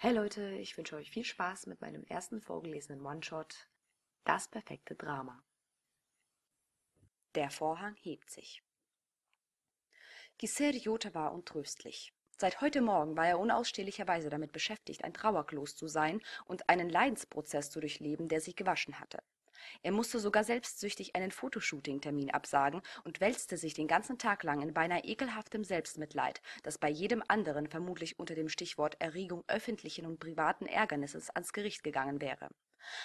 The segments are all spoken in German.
Hey Leute, ich wünsche euch viel Spaß mit meinem ersten vorgelesenen One-Shot Das perfekte Drama. Der Vorhang hebt sich. Giselle Jota war untröstlich. Seit heute Morgen war er unausstehlicherweise damit beschäftigt, ein Trauerklos zu sein und einen Leidensprozess zu durchleben, der sich gewaschen hatte. Er musste sogar selbstsüchtig einen Fotoshooting-Termin absagen und wälzte sich den ganzen Tag lang in beinahe ekelhaftem Selbstmitleid, das bei jedem anderen vermutlich unter dem Stichwort Erregung öffentlichen und privaten Ärgernisses ans Gericht gegangen wäre.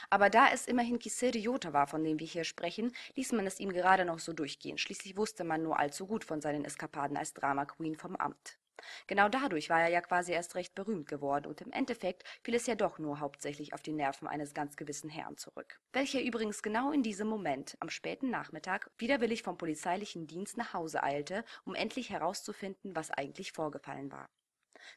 Aber da es immerhin Kisere Jota war, von dem wir hier sprechen, ließ man es ihm gerade noch so durchgehen. Schließlich wusste man nur allzu gut von seinen Eskapaden als Drama Queen vom Amt. Genau dadurch war er ja quasi erst recht berühmt geworden, und im Endeffekt fiel es ja doch nur hauptsächlich auf die Nerven eines ganz gewissen Herrn zurück, welcher übrigens genau in diesem Moment, am späten Nachmittag, widerwillig vom polizeilichen Dienst nach Hause eilte, um endlich herauszufinden, was eigentlich vorgefallen war.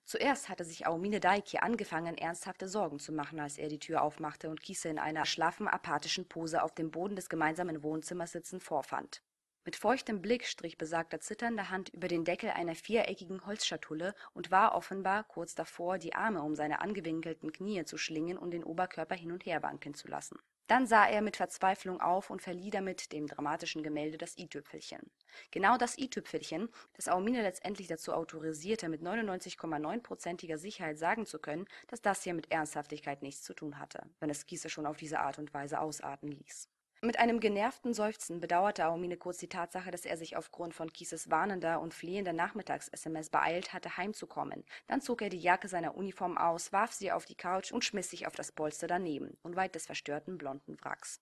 Zuerst hatte sich Aumine Daiki angefangen, ernsthafte Sorgen zu machen, als er die Tür aufmachte und Kise in einer schlaffen, apathischen Pose auf dem Boden des gemeinsamen Wohnzimmers sitzend vorfand. Mit feuchtem Blick strich besagter zitternde Hand über den Deckel einer viereckigen Holzschatulle und war offenbar kurz davor, die Arme um seine angewinkelten Knie zu schlingen und den Oberkörper hin und her wanken zu lassen. Dann sah er mit Verzweiflung auf und verlieh damit dem dramatischen Gemälde das i-Tüpfelchen. Genau das i-Tüpfelchen, das Aumine letztendlich dazu autorisierte, mit 99,9%iger Sicherheit sagen zu können, dass das hier mit Ernsthaftigkeit nichts zu tun hatte, wenn es Gieße schon auf diese Art und Weise ausarten ließ. Mit einem genervten Seufzen bedauerte Aumine kurz die Tatsache, dass er sich aufgrund von Kieses warnender und flehender Nachmittags-SMS beeilt hatte, heimzukommen. Dann zog er die Jacke seiner Uniform aus, warf sie auf die Couch und schmiss sich auf das Polster daneben, unweit des verstörten blonden Wracks.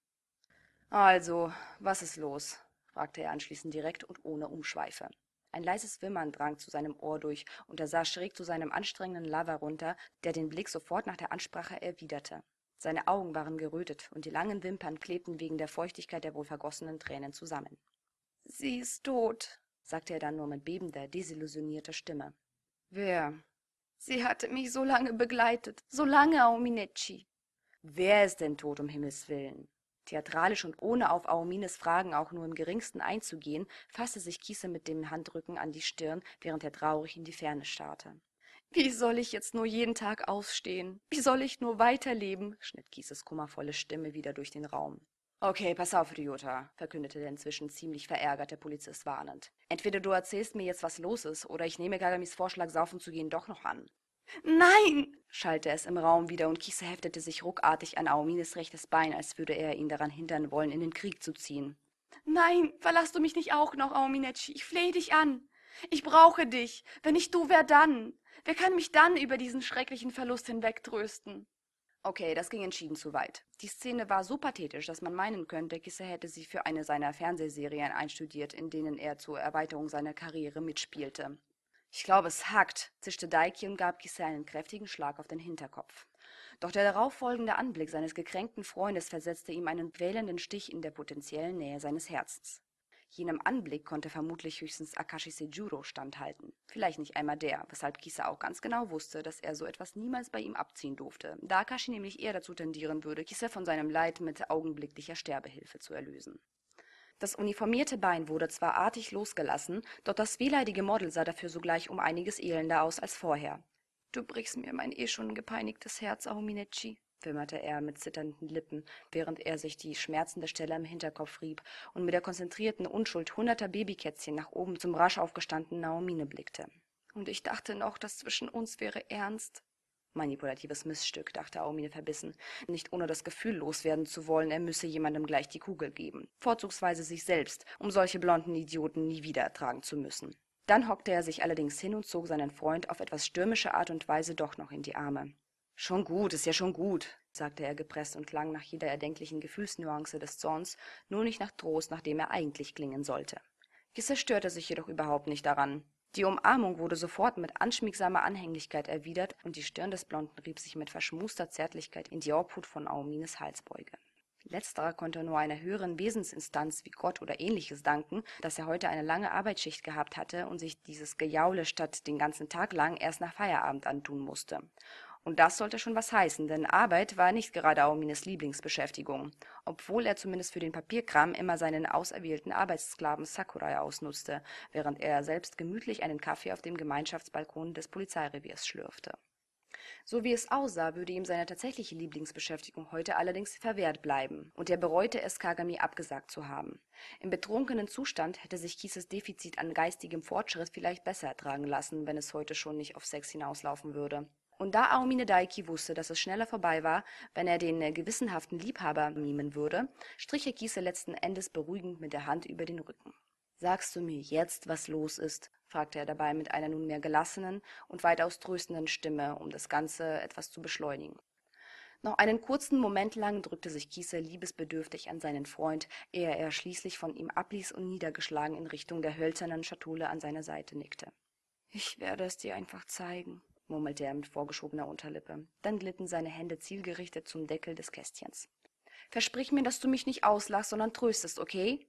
Also, was ist los? fragte er anschließend direkt und ohne Umschweife. Ein leises Wimmern drang zu seinem Ohr durch, und er sah schräg zu seinem anstrengenden Lover runter, der den Blick sofort nach der Ansprache erwiderte. Seine Augen waren gerötet, und die langen Wimpern klebten wegen der Feuchtigkeit der wohl vergossenen Tränen zusammen. Sie ist tot, sagte er dann nur mit bebender, desillusionierter Stimme. Wer? Sie hatte mich so lange begleitet, so lange, Auminecci. Wer ist denn tot, um Himmels willen? Theatralisch und ohne auf Aumines Fragen auch nur im geringsten einzugehen, fasste sich Kiese mit dem Handrücken an die Stirn, während er traurig in die Ferne starrte. Wie soll ich jetzt nur jeden Tag aufstehen? Wie soll ich nur weiterleben? schnitt Kieses kummervolle Stimme wieder durch den Raum. Okay, pass auf, Ryota, verkündete der inzwischen ziemlich verärgerte Polizist warnend. Entweder du erzählst mir jetzt, was los ist, oder ich nehme Kagamis Vorschlag, saufen zu gehen, doch noch an. Nein! schallte es im Raum wieder, und Kiese heftete sich ruckartig an Aumines rechtes Bein, als würde er ihn daran hindern wollen, in den Krieg zu ziehen. Nein, verlass du mich nicht auch noch, Auminecci. Ich flehe dich an. Ich brauche dich. Wenn nicht du, wer dann? Wer kann mich dann über diesen schrecklichen Verlust hinwegtrösten? Okay, das ging entschieden zu weit. Die Szene war so pathetisch, dass man meinen könnte, Kisse hätte sie für eine seiner Fernsehserien einstudiert, in denen er zur Erweiterung seiner Karriere mitspielte. Ich glaube, es hackt, zischte Daiki und gab Kisse einen kräftigen Schlag auf den Hinterkopf. Doch der darauffolgende Anblick seines gekränkten Freundes versetzte ihm einen quälenden Stich in der potenziellen Nähe seines Herzens. Jenem Anblick konnte vermutlich höchstens Akashi Sejuro standhalten. Vielleicht nicht einmal der, weshalb Kisa auch ganz genau wusste, dass er so etwas niemals bei ihm abziehen durfte, da Akashi nämlich eher dazu tendieren würde, Kisa von seinem Leid mit augenblicklicher Sterbehilfe zu erlösen. Das uniformierte Bein wurde zwar artig losgelassen, doch das wehleidige Model sah dafür sogleich um einiges elender aus als vorher. Du brichst mir mein eh schon gepeinigtes Herz, Aominecci, wimmerte er mit zitternden Lippen, während er sich die schmerzende Stelle am Hinterkopf rieb und mit der konzentrierten Unschuld hunderter Babykätzchen nach oben zum rasch aufgestandenen Naomine blickte. Und ich dachte noch, dass zwischen uns wäre ernst. Manipulatives Missstück, dachte Aumine verbissen, nicht ohne das Gefühl loswerden zu wollen, er müsse jemandem gleich die Kugel geben, vorzugsweise sich selbst, um solche blonden Idioten nie wieder ertragen zu müssen. Dann hockte er sich allerdings hin und zog seinen Freund auf etwas stürmische Art und Weise doch noch in die Arme. Schon gut, ist ja schon gut, sagte er gepreßt und klang nach jeder erdenklichen Gefühlsnuance des Zorns, nur nicht nach Trost, nach dem er eigentlich klingen sollte. Gisse störte sich jedoch überhaupt nicht daran. Die Umarmung wurde sofort mit anschmiegsamer Anhänglichkeit erwidert, und die Stirn des Blonden rieb sich mit verschmuster Zärtlichkeit in die Obhut von Aumines Halsbeuge. Letzterer konnte nur einer höheren Wesensinstanz wie Gott oder ähnliches danken, dass er heute eine lange Arbeitsschicht gehabt hatte und sich dieses Gejaule statt den ganzen Tag lang erst nach Feierabend antun musste. Und das sollte schon was heißen, denn Arbeit war nicht gerade Aumines Lieblingsbeschäftigung, obwohl er zumindest für den Papierkram immer seinen auserwählten Arbeitssklaven Sakurai ausnutzte, während er selbst gemütlich einen Kaffee auf dem Gemeinschaftsbalkon des Polizeireviers schlürfte. So wie es aussah, würde ihm seine tatsächliche Lieblingsbeschäftigung heute allerdings verwehrt bleiben, und er bereute es, Kagami abgesagt zu haben. Im betrunkenen Zustand hätte sich Kieses Defizit an geistigem Fortschritt vielleicht besser ertragen lassen, wenn es heute schon nicht auf Sex hinauslaufen würde. Und da Aomine Daiki wusste, dass es schneller vorbei war, wenn er den äh, gewissenhaften Liebhaber mimen würde, strich er Kiese letzten Endes beruhigend mit der Hand über den Rücken. Sagst du mir jetzt, was los ist? fragte er dabei mit einer nunmehr gelassenen und weitaus tröstenden Stimme, um das Ganze etwas zu beschleunigen. Noch einen kurzen Moment lang drückte sich Kiese liebesbedürftig an seinen Freund, ehe er schließlich von ihm abließ und niedergeschlagen in Richtung der hölzernen Schatulle an seiner Seite nickte. Ich werde es dir einfach zeigen, murmelte er mit vorgeschobener Unterlippe. Dann glitten seine Hände zielgerichtet zum Deckel des Kästchens. Versprich mir, dass du mich nicht auslachst, sondern tröstest, okay?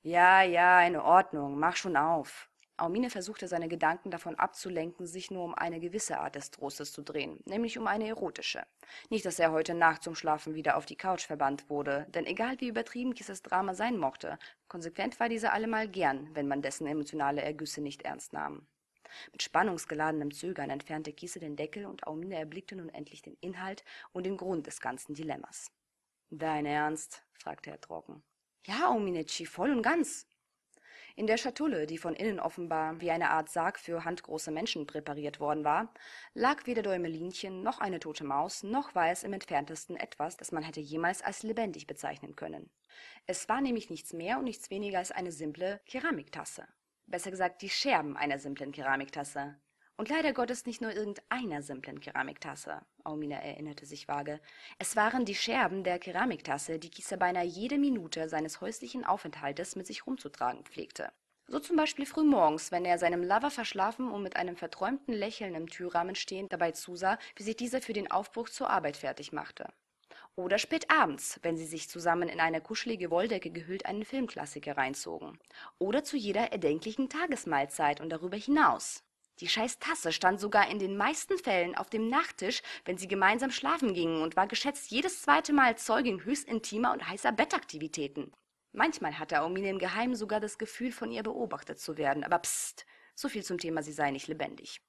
Ja, ja, in Ordnung, mach schon auf. Aumine versuchte seine Gedanken davon abzulenken, sich nur um eine gewisse Art des Trostes zu drehen, nämlich um eine erotische. Nicht, dass er heute Nacht zum Schlafen wieder auf die Couch verbannt wurde, denn egal wie übertrieben Kisses Drama sein mochte, konsequent war dieser allemal gern, wenn man dessen emotionale Ergüsse nicht ernst nahm. Mit spannungsgeladenem Zögern entfernte Kiese den Deckel und Aumine erblickte nun endlich den Inhalt und den Grund des ganzen Dilemmas. Dein Ernst? fragte er trocken. Ja, Ominechi, voll und ganz. In der Schatulle, die von innen offenbar wie eine Art Sarg für handgroße Menschen präpariert worden war, lag weder Däumelinchen noch eine tote Maus, noch war es im entferntesten etwas, das man hätte jemals als lebendig bezeichnen können. Es war nämlich nichts mehr und nichts weniger als eine simple Keramiktasse. Besser gesagt die Scherben einer simplen Keramiktasse. Und leider Gottes nicht nur irgendeiner simplen Keramiktasse. Aumina erinnerte sich vage. Es waren die Scherben der Keramiktasse, die Kieser beinahe jede Minute seines häuslichen Aufenthaltes mit sich rumzutragen pflegte. So zum Beispiel frühmorgens, wenn er seinem Lover verschlafen und mit einem verträumten Lächeln im Türrahmen stehend dabei zusah, wie sich dieser für den Aufbruch zur Arbeit fertig machte. Oder spät abends, wenn sie sich zusammen in eine kuschelige Wolldecke gehüllt einen Filmklassiker reinzogen. Oder zu jeder erdenklichen Tagesmahlzeit und darüber hinaus. Die scheiß Tasse stand sogar in den meisten Fällen auf dem Nachttisch, wenn sie gemeinsam schlafen gingen und war geschätzt jedes zweite Mal Zeugin höchst intimer und heißer Bettaktivitäten. Manchmal hatte Aumine im Geheimen sogar das Gefühl, von ihr beobachtet zu werden, aber psst, so viel zum Thema, sie sei nicht lebendig.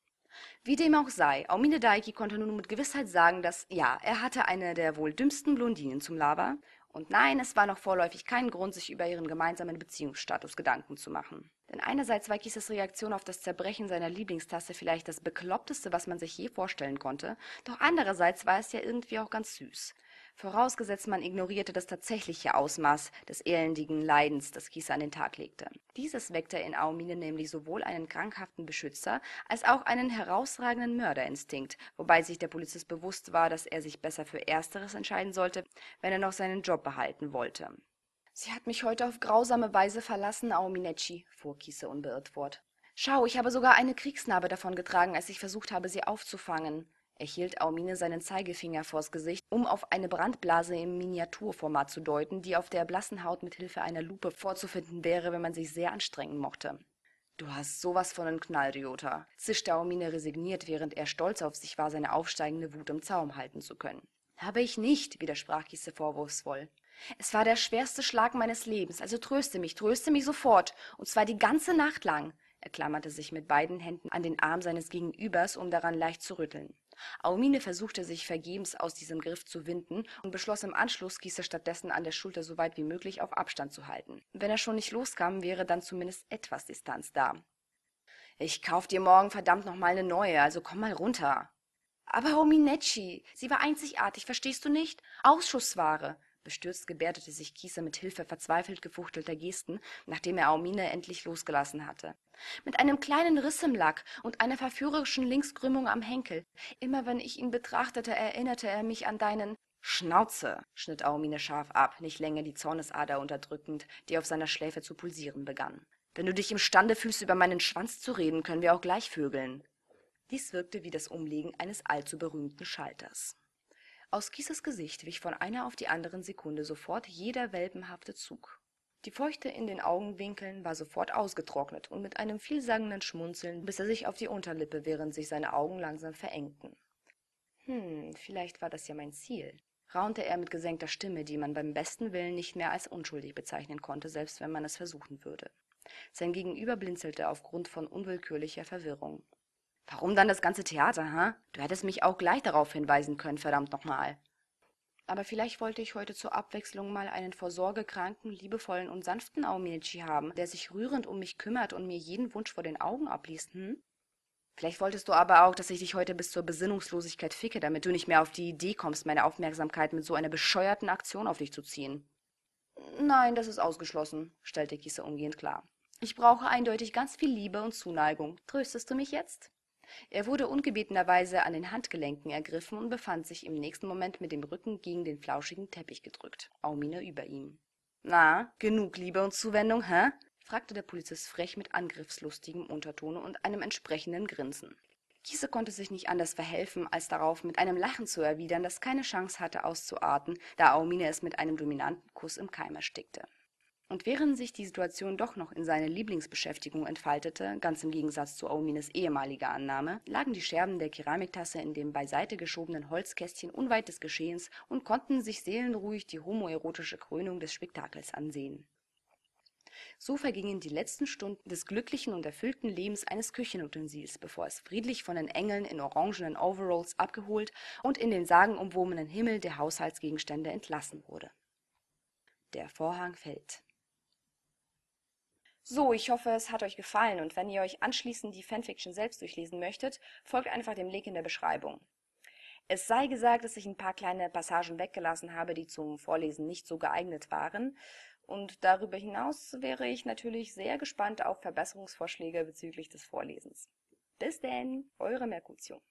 Wie dem auch sei, Aumine Daiki konnte nun mit Gewissheit sagen, dass, ja, er hatte eine der wohl dümmsten Blondinen zum Lava, und nein, es war noch vorläufig kein Grund, sich über ihren gemeinsamen Beziehungsstatus Gedanken zu machen. Denn einerseits war Kieses Reaktion auf das Zerbrechen seiner Lieblingstasse vielleicht das Bekloppteste, was man sich je vorstellen konnte, doch andererseits war es ja irgendwie auch ganz süß vorausgesetzt man ignorierte das tatsächliche Ausmaß des elendigen Leidens, das Kieser an den Tag legte. Dieses weckte in Aumine nämlich sowohl einen krankhaften Beschützer als auch einen herausragenden Mörderinstinkt, wobei sich der Polizist bewusst war, dass er sich besser für Ersteres entscheiden sollte, wenn er noch seinen Job behalten wollte. Sie hat mich heute auf grausame Weise verlassen, Aominecci, fuhr Kiese unbeirrt fort. Schau, ich habe sogar eine Kriegsnarbe davon getragen, als ich versucht habe, sie aufzufangen. Er hielt Aumine seinen Zeigefinger vors Gesicht, um auf eine Brandblase im Miniaturformat zu deuten, die auf der blassen Haut mit Hilfe einer Lupe vorzufinden wäre, wenn man sich sehr anstrengen mochte. Du hast sowas von einem Knall, Ryota, zischte Aumine resigniert, während er stolz auf sich war, seine aufsteigende Wut im Zaum halten zu können. Habe ich nicht, widersprach Kisse vorwurfsvoll. Es war der schwerste Schlag meines Lebens, also tröste mich, tröste mich sofort, und zwar die ganze Nacht lang. Er klammerte sich mit beiden Händen an den Arm seines Gegenübers, um daran leicht zu rütteln. Aumine versuchte sich vergebens aus diesem Griff zu winden und beschloss im Anschluss, Gießer stattdessen an der Schulter so weit wie möglich auf Abstand zu halten. Wenn er schon nicht loskam, wäre dann zumindest etwas Distanz da. Ich kauf dir morgen verdammt noch mal eine neue, also komm mal runter. Aber Ominecci, sie war einzigartig, verstehst du nicht? Ausschussware. Bestürzt gebärdete sich Kieser mit Hilfe verzweifelt gefuchtelter Gesten, nachdem er Aumine endlich losgelassen hatte. Mit einem kleinen Riss im Lack und einer verführerischen Linkskrümmung am Henkel. Immer wenn ich ihn betrachtete, erinnerte er mich an deinen Schnauze, schnitt Aumine scharf ab, nicht länger die Zornesader unterdrückend, die auf seiner Schläfe zu pulsieren begann. Wenn du dich imstande fühlst, über meinen Schwanz zu reden, können wir auch gleich vögeln. Dies wirkte wie das Umlegen eines allzu berühmten Schalters. Aus Kieses Gesicht wich von einer auf die anderen Sekunde sofort jeder welpenhafte Zug. Die Feuchte in den Augenwinkeln war sofort ausgetrocknet und mit einem vielsagenden Schmunzeln biss er sich auf die Unterlippe, während sich seine Augen langsam verengten. Hm, vielleicht war das ja mein Ziel, raunte er mit gesenkter Stimme, die man beim besten Willen nicht mehr als unschuldig bezeichnen konnte, selbst wenn man es versuchen würde. Sein Gegenüber blinzelte aufgrund von unwillkürlicher Verwirrung. Warum dann das ganze Theater, ha? Du hättest mich auch gleich darauf hinweisen können, verdammt nochmal. Aber vielleicht wollte ich heute zur Abwechslung mal einen vor Sorge kranken, liebevollen und sanften Aominichi haben, der sich rührend um mich kümmert und mir jeden Wunsch vor den Augen abliest, hm? Vielleicht wolltest du aber auch, dass ich dich heute bis zur Besinnungslosigkeit ficke, damit du nicht mehr auf die Idee kommst, meine Aufmerksamkeit mit so einer bescheuerten Aktion auf dich zu ziehen. Nein, das ist ausgeschlossen, stellte Kisse umgehend klar. Ich brauche eindeutig ganz viel Liebe und Zuneigung. Tröstest du mich jetzt? Er wurde ungebetenerweise an den Handgelenken ergriffen und befand sich im nächsten Moment mit dem Rücken gegen den flauschigen Teppich gedrückt, Aumine über ihm. Na, genug Liebe und Zuwendung, hä? fragte der Polizist frech mit angriffslustigem Untertone und einem entsprechenden Grinsen. Kiese konnte sich nicht anders verhelfen, als darauf mit einem Lachen zu erwidern, das keine Chance hatte auszuarten, da Aumine es mit einem dominanten Kuss im Keim erstickte. Und während sich die Situation doch noch in seine Lieblingsbeschäftigung entfaltete, ganz im Gegensatz zu Aumines ehemaliger Annahme, lagen die Scherben der Keramiktasse in dem beiseite geschobenen Holzkästchen unweit des Geschehens und konnten sich seelenruhig die homoerotische Krönung des Spektakels ansehen. So vergingen die letzten Stunden des glücklichen und erfüllten Lebens eines Küchenutensils, bevor es friedlich von den Engeln in orangenen Overalls abgeholt und in den sagenumwobenen Himmel der Haushaltsgegenstände entlassen wurde. Der Vorhang fällt. So, ich hoffe, es hat euch gefallen und wenn ihr euch anschließend die Fanfiction selbst durchlesen möchtet, folgt einfach dem Link in der Beschreibung. Es sei gesagt, dass ich ein paar kleine Passagen weggelassen habe, die zum Vorlesen nicht so geeignet waren. Und darüber hinaus wäre ich natürlich sehr gespannt auf Verbesserungsvorschläge bezüglich des Vorlesens. Bis denn, eure Merkutio.